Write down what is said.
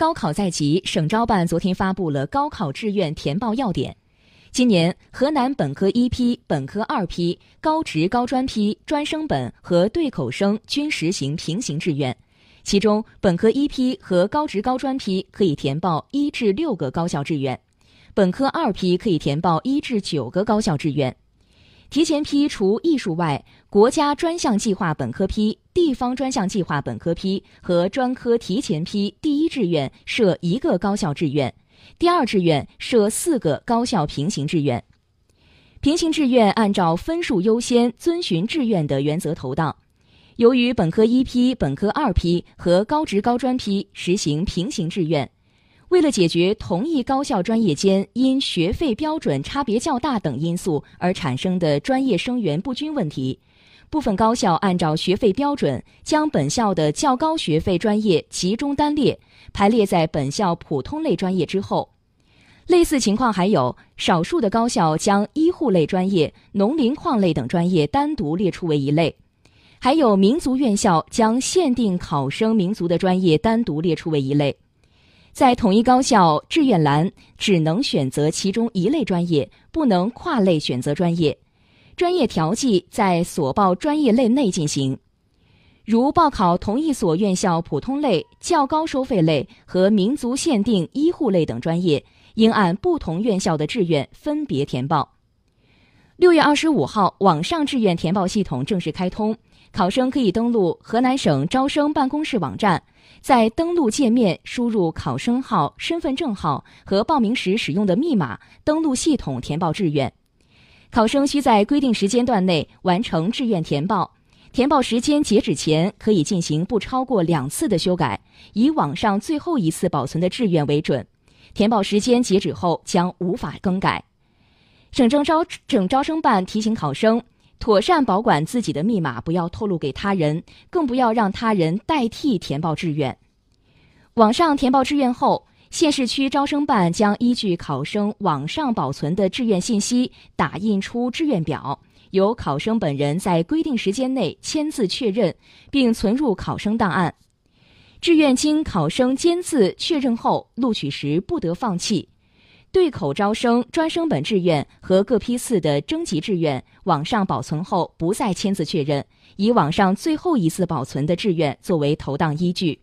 高考在即，省招办昨天发布了高考志愿填报要点。今年河南本科一批、本科二批、高职高专批、专升本和对口生均实行平行志愿，其中本科一批和高职高专批可以填报一至六个高校志愿，本科二批可以填报一至九个高校志愿。提前批除艺术外，国家专项计划本科批、地方专项计划本科批和专科提前批第一志愿设一个高校志愿，第二志愿设四个高校平行志愿。平行志愿按照分数优先、遵循志愿的原则投档。由于本科一批、本科二批和高职高专批实行平行志愿。为了解决同一高校专业间因学费标准差别较大等因素而产生的专业生源不均问题，部分高校按照学费标准将本校的较高学费专业集中单列，排列在本校普通类专业之后。类似情况还有少数的高校将医护类专业、农林矿类等专业单独列出为一类，还有民族院校将限定考生民族的专业单独列出为一类。在统一高校志愿栏只能选择其中一类专业，不能跨类选择专业。专业调剂在所报专业类内进行。如报考同一所院校普通类、较高收费类和民族限定医护类等专业，应按不同院校的志愿分别填报。六月二十五号，网上志愿填报系统正式开通，考生可以登录河南省招生办公室网站。在登录界面输入考生号、身份证号和报名时使用的密码，登录系统填报志愿。考生需在规定时间段内完成志愿填报，填报时间截止前可以进行不超过两次的修改，以网上最后一次保存的志愿为准。填报时间截止后将无法更改。省政招省招生办提醒考生。妥善保管自己的密码，不要透露给他人，更不要让他人代替填报志愿。网上填报志愿后，县市区招生办将依据考生网上保存的志愿信息，打印出志愿表，由考生本人在规定时间内签字确认，并存入考生档案。志愿经考生签字确认后，录取时不得放弃。对口招生、专升本志愿和各批次的征集志愿，网上保存后不再签字确认，以网上最后一次保存的志愿作为投档依据。